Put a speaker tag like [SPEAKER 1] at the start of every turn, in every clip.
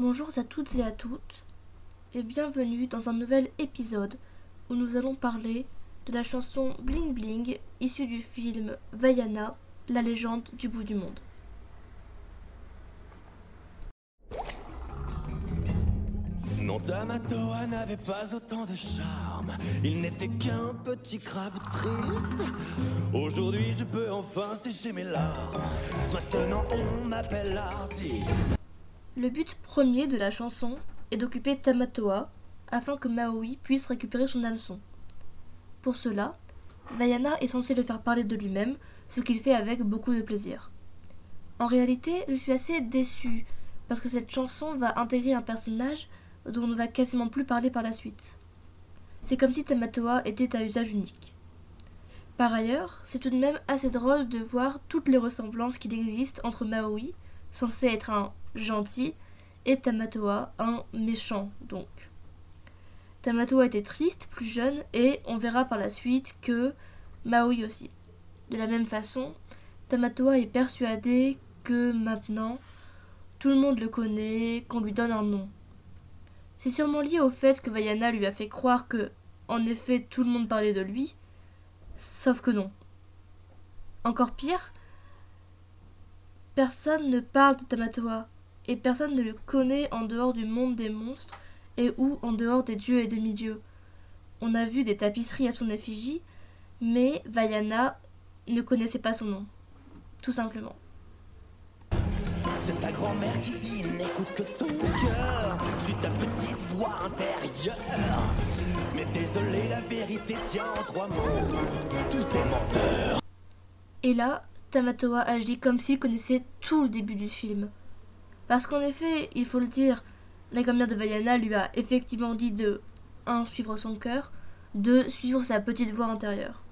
[SPEAKER 1] Bonjour à toutes et à toutes et bienvenue dans un nouvel épisode où nous allons parler de la chanson Bling Bling issue du film Vaiana, la légende du bout du monde.
[SPEAKER 2] Non, Tamatoa n'avait pas autant de charme. Il n'était qu'un petit crabe triste. Aujourd'hui, je peux enfin sécher mes larmes. Maintenant, on m'appelle artiste.
[SPEAKER 1] Le but premier de la chanson est d'occuper Tamatoa afin que Maui puisse récupérer son hameçon. Pour cela, Vaiana est censé le faire parler de lui-même, ce qu'il fait avec beaucoup de plaisir. En réalité, je suis assez déçue parce que cette chanson va intégrer un personnage dont on ne va quasiment plus parler par la suite. C'est comme si Tamatoa était à usage unique. Par ailleurs, c'est tout de même assez drôle de voir toutes les ressemblances qu'il existe entre Maui, censé être un gentil, et Tamatoa, un méchant donc. Tamatoa était triste, plus jeune, et on verra par la suite que Maui aussi. De la même façon, Tamatoa est persuadé que maintenant, tout le monde le connaît, qu'on lui donne un nom. C'est sûrement lié au fait que Vaiana lui a fait croire que, en effet, tout le monde parlait de lui, sauf que non. Encore pire, personne ne parle de Tamatoa, et personne ne le connaît en dehors du monde des monstres et ou en dehors des dieux et demi-dieux. On a vu des tapisseries à son effigie, mais Vaiana ne connaissait pas son nom, tout simplement.
[SPEAKER 2] C'est ta grand-mère qui dit n'écoute que ton cœur. Suis ta petite voix intérieure. Mais désolé, la vérité tient en trois mots. Tous des menteurs.
[SPEAKER 1] Et là, Tamatoa agit comme s'il connaissait tout le début du film. Parce qu'en effet, il faut le dire, la grand-mère de Vaiana lui a effectivement dit de 1. suivre son cœur, 2. suivre sa petite voix intérieure.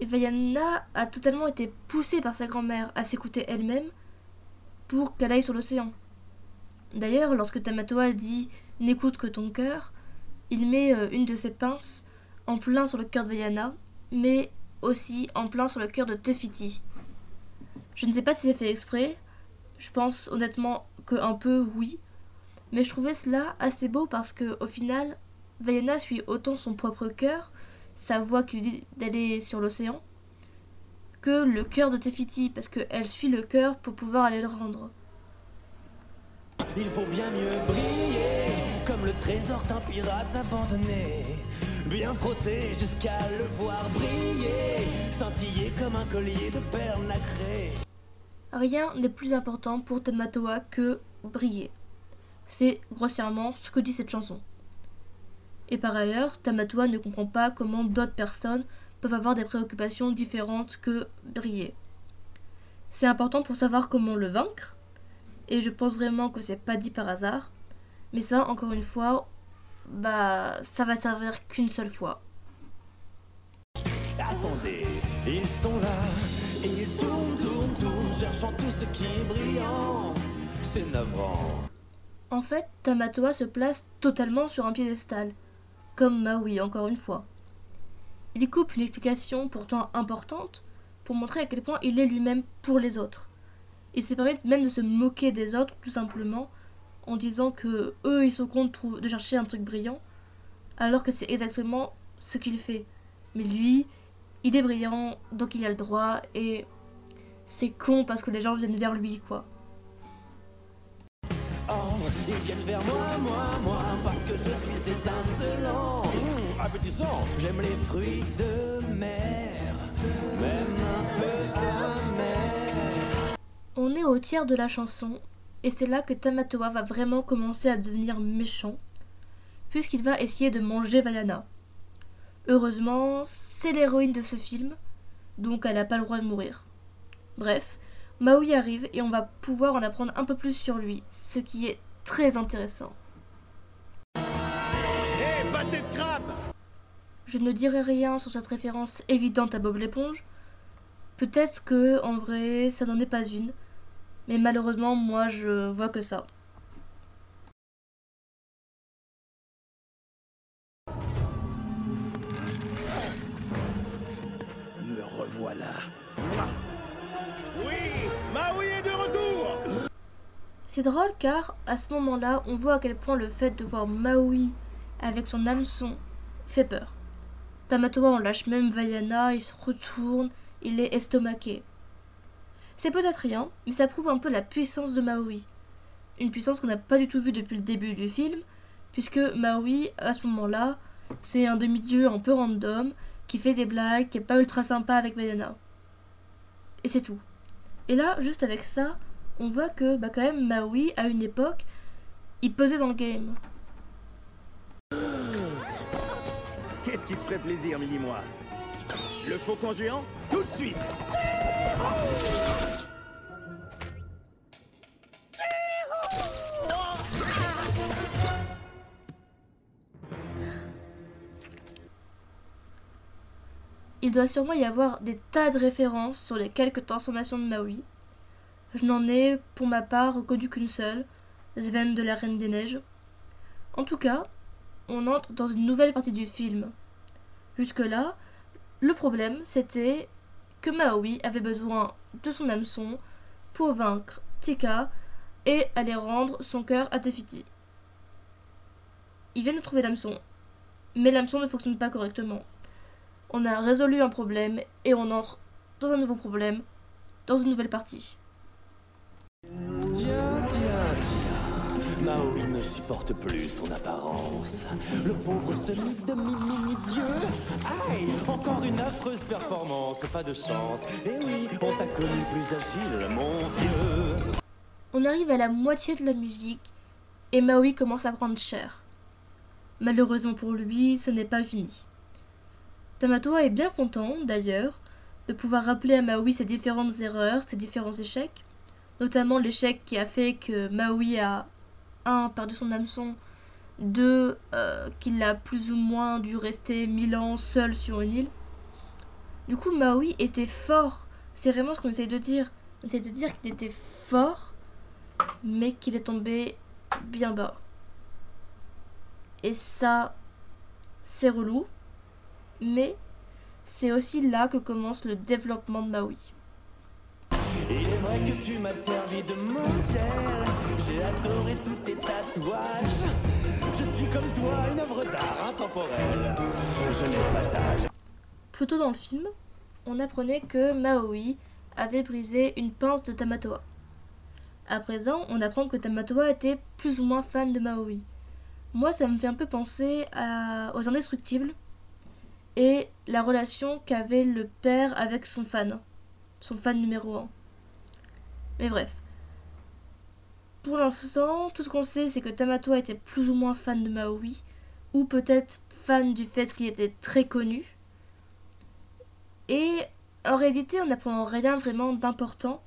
[SPEAKER 1] Et Vaiana a totalement été poussée par sa grand-mère à s'écouter elle-même pour qu'elle aille sur l'océan. D'ailleurs, lorsque Tamatoa dit N'écoute que ton cœur, il met euh, une de ses pinces en plein sur le cœur de Vaiana, mais aussi en plein sur le cœur de Tefiti. Je ne sais pas si c'est fait exprès, je pense honnêtement que un peu oui, mais je trouvais cela assez beau parce que au final, Vaiana suit autant son propre cœur, sa voix qui lui dit d'aller sur l'océan, que le cœur de Tefiti, parce qu'elle suit le cœur pour pouvoir aller le rendre.
[SPEAKER 2] Il faut bien mieux briller, comme le trésor d'un pirate abandonné. Bien frotter jusqu'à le voir briller, scintiller comme un collier de perles nacrées.
[SPEAKER 1] Rien n'est plus important pour Tamatoa que briller. C'est grossièrement ce que dit cette chanson. Et par ailleurs, Tamatoa ne comprend pas comment d'autres personnes peuvent avoir des préoccupations différentes que briller. C'est important pour savoir comment le vaincre, et je pense vraiment que c'est pas dit par hasard, mais ça, encore une fois, bah, ça va servir qu'une seule fois.
[SPEAKER 2] Attendez, ils sont là, et ce qui est brillant. C'est.
[SPEAKER 1] En fait, Tamatoa se place totalement sur un piédestal, comme Maui encore une fois. Il coupe une explication pourtant importante pour montrer à quel point il est lui-même pour les autres. Il s'est permis même de se moquer des autres tout simplement en disant que eux ils sont contre de chercher un truc brillant alors que c'est exactement ce qu'il fait. Mais lui, il est brillant donc il a le droit et c'est con parce que les gens viennent vers lui quoi.
[SPEAKER 2] Oh, ils viennent vers moi, moi, moi, parce que je suis étincelant. Mmh, appétissant, j'aime les fruits de mer, même un peu amers.
[SPEAKER 1] On est au tiers de la chanson et c'est là que Tamatoa va vraiment commencer à devenir méchant puisqu'il va essayer de manger Vaiana. Heureusement, c'est l'héroïne de ce film, donc elle n'a pas le droit de mourir. Bref, Maui arrive et on va pouvoir en apprendre un peu plus sur lui, ce qui est très intéressant.
[SPEAKER 2] De crabe
[SPEAKER 1] Je ne dirai rien sur cette référence évidente à Bob l'éponge. Peut-être que, en vrai, ça n'en est pas une. Mais malheureusement, moi, je vois que ça. C'est drôle car à ce moment-là, on voit à quel point le fait de voir Maui avec son hameçon fait peur. Tamatoa en lâche même Vaiana, il se retourne, il est estomaqué. C'est peut-être rien, mais ça prouve un peu la puissance de Maui. Une puissance qu'on n'a pas du tout vue depuis le début du film, puisque Maui, à ce moment-là, c'est un demi-dieu un peu random, qui fait des blagues, qui est pas ultra sympa avec Vaiana. Et c'est tout. Et là, juste avec ça, on voit que bah, quand même Maui, à une époque, il pesait dans le game.
[SPEAKER 3] Qu'est-ce qui te ferait plaisir, Mini-moi Le faucon géant Tout de suite
[SPEAKER 1] Il doit sûrement y avoir des tas de références sur les quelques transformations de Maui. Je n'en ai, pour ma part, connu qu'une seule, Sven de la Reine des Neiges. En tout cas, on entre dans une nouvelle partie du film. Jusque-là, le problème, c'était que Maui avait besoin de son hameçon pour vaincre Tika et aller rendre son cœur à Tefiti. Il vient de trouver l'hameçon, mais l'hameçon ne fonctionne pas correctement on a résolu un problème et on entre dans un nouveau problème, dans une nouvelle partie.
[SPEAKER 2] Tiens, tiens, tiens. Maui ne supporte plus son apparence. Le pauvre semi-demi-mini-dieu. Aïe, encore une affreuse performance, pas de chance. Eh oui, on t'a connu plus agile, mon vieux.
[SPEAKER 1] On arrive à la moitié de la musique et Maui commence à prendre cher. Malheureusement pour lui, ce n'est pas fini. Tamatoa est bien content, d'ailleurs, de pouvoir rappeler à Maui ses différentes erreurs, ses différents échecs, notamment l'échec qui a fait que Maui a, un, perdu son hameçon, deux, euh, qu'il a plus ou moins dû rester mille ans seul sur une île. Du coup, Maui était fort. C'est vraiment ce qu'on essaye de dire. On essaye de dire qu'il était fort, mais qu'il est tombé bien bas. Et ça, c'est relou mais c'est aussi là que commence le développement de Maui.
[SPEAKER 2] Il est vrai que tu m'as servi de modèle. J'ai adoré tous tes tatouages. Je suis comme toi, une œuvre d'art intemporelle. Je.
[SPEAKER 1] Plus tôt dans le film, on apprenait que Maui avait brisé une pince de Tamatoa. À présent, on apprend que Tamatoa était plus ou moins fan de Maui. Moi, ça me fait un peu penser aux Indestructibles, et la relation qu'avait le père avec son fan, son fan numéro 1. Mais bref. Pour l'instant, tout ce qu'on sait, c'est que Tamato était plus ou moins fan de Maui, ou peut-être fan du fait qu'il était très connu. Et en réalité, on n'apprend rien vraiment d'important.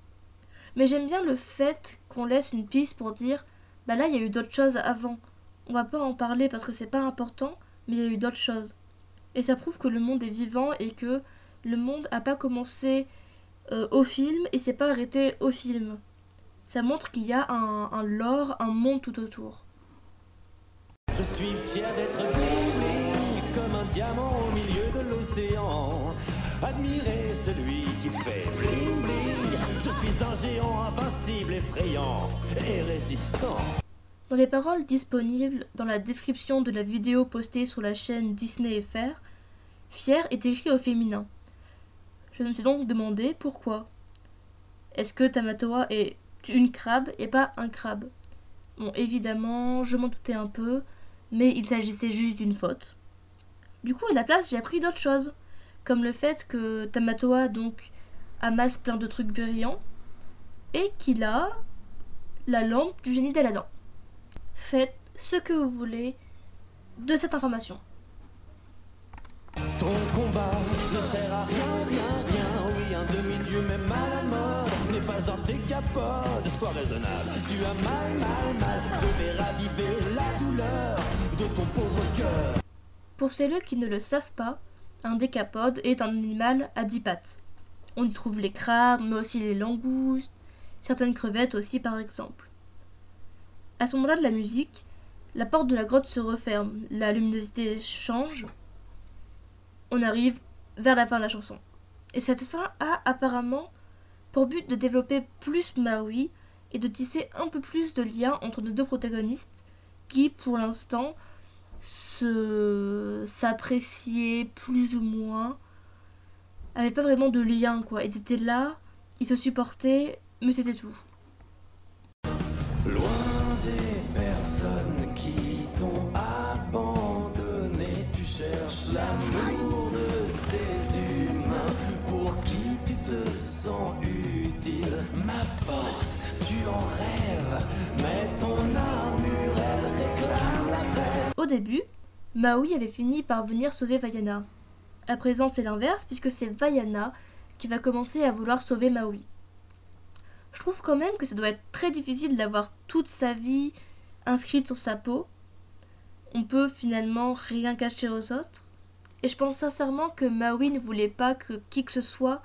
[SPEAKER 1] Mais j'aime bien le fait qu'on laisse une piste pour dire bah là, il y a eu d'autres choses avant. On va pas en parler parce que c'est pas important, mais il y a eu d'autres choses. Et ça prouve que le monde est vivant et que le monde n'a pas commencé euh, au film et s'est pas arrêté au film. Ça montre qu'il y a un, un, lore, un monde tout autour.
[SPEAKER 2] Je suis fier d'être bling comme un diamant au milieu de l'océan. Admirez celui qui fait bling bling. Je suis un géant invincible, effrayant et résistant.
[SPEAKER 1] Dans les paroles disponibles dans la description de la vidéo postée sur la chaîne Disney FR, Fier est écrit au féminin. Je me suis donc demandé pourquoi. Est-ce que Tamatoa est une crabe et pas un crabe? Bon, évidemment, je m'en doutais un peu, mais il s'agissait juste d'une faute. Du coup, à la place, j'ai appris d'autres choses, comme le fait que Tamatoa donc amasse plein de trucs brillants et qu'il a la lampe du génie d'Aladin. Faites ce que vous voulez de cette information. Pour celles qui ne le savent pas, un décapode est un animal à dix pattes. On y trouve les crabes, mais aussi les langoustes, certaines crevettes aussi par exemple. À ce moment-là de la musique, la porte de la grotte se referme, la luminosité change. On arrive vers la fin de la chanson. Et cette fin a apparemment pour but de développer plus Maui et de tisser un peu plus de lien entre nos deux protagonistes qui, pour l'instant, se s'appréciaient plus ou moins, avaient pas vraiment de lien quoi. Ils étaient là, ils se supportaient, mais c'était tout.
[SPEAKER 2] Loin des
[SPEAKER 1] Au début, Maui avait fini par venir sauver Vaiana. À présent, c'est l'inverse, puisque c'est Vaiana qui va commencer à vouloir sauver Maui. Je trouve quand même que ça doit être très difficile d'avoir toute sa vie inscrite sur sa peau. On peut finalement rien cacher aux autres. Et je pense sincèrement que Maui ne voulait pas que qui que ce soit,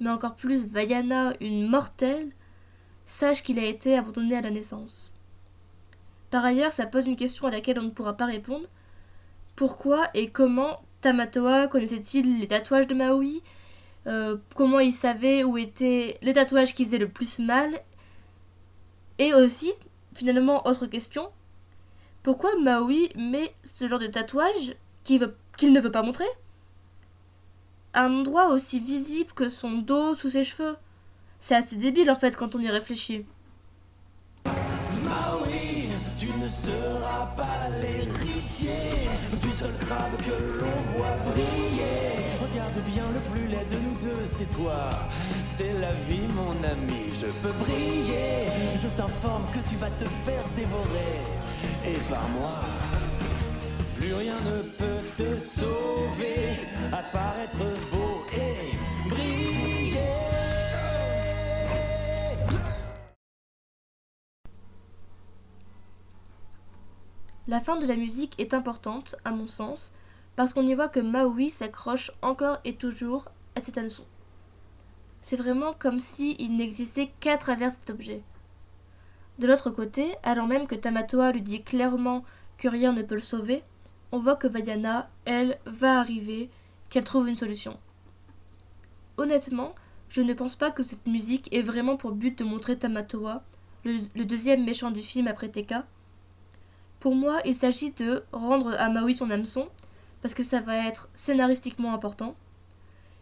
[SPEAKER 1] mais encore plus Vaiana, une mortelle, sache qu'il a été abandonné à la naissance. Par ailleurs, ça pose une question à laquelle on ne pourra pas répondre. Pourquoi et comment Tamatoa connaissait-il les tatouages de Maui? Euh, Comment il savait où étaient les tatouages qui faisaient le plus mal? Et aussi, finalement, autre question, pourquoi Maui met ce genre de tatouage qu'il ne veut pas montrer? Un endroit aussi visible que son dos sous ses cheveux C'est assez débile en fait quand on y réfléchit.
[SPEAKER 2] Maui, tu ne seras pas l'héritier du seul crabe que l'on voit briller. Regarde bien le plus laid de nous deux, c'est toi. C'est la vie, mon ami, je peux briller. Je t'informe que tu vas te faire dévorer. Et par moi, plus rien ne peut te sauver, être beau et briller.
[SPEAKER 1] La fin de la musique est importante, à mon sens, parce qu'on y voit que Maui s'accroche encore et toujours à cet hameçon. C'est vraiment comme s'il n'existait qu'à travers cet objet. De l'autre côté, alors même que Tamatoa lui dit clairement que rien ne peut le sauver, on voit que Vaiana, elle, va arriver, qu'elle trouve une solution. Honnêtement, je ne pense pas que cette musique ait vraiment pour but de montrer Tamatoa, le, le deuxième méchant du film après Teka. Pour moi, il s'agit de rendre à Maui son hameçon, parce que ça va être scénaristiquement important.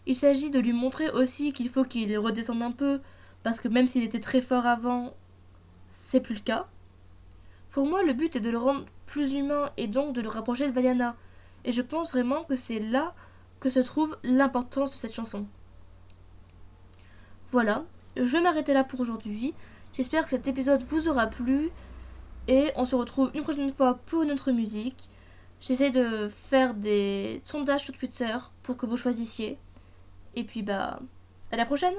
[SPEAKER 1] Il s'agit de lui montrer aussi qu'il faut qu'il redescende un peu, parce que même s'il était très fort avant, c'est plus le cas. Pour moi, le but est de le rendre plus humain et donc de le rapprocher de Vaiana. Et je pense vraiment que c'est là que se trouve l'importance de cette chanson. Voilà, je vais m'arrêter là pour aujourd'hui. J'espère que cet épisode vous aura plu. Et on se retrouve une prochaine fois pour une autre musique. J'essaie de faire des sondages sur Twitter pour que vous choisissiez. Et puis bah, à la prochaine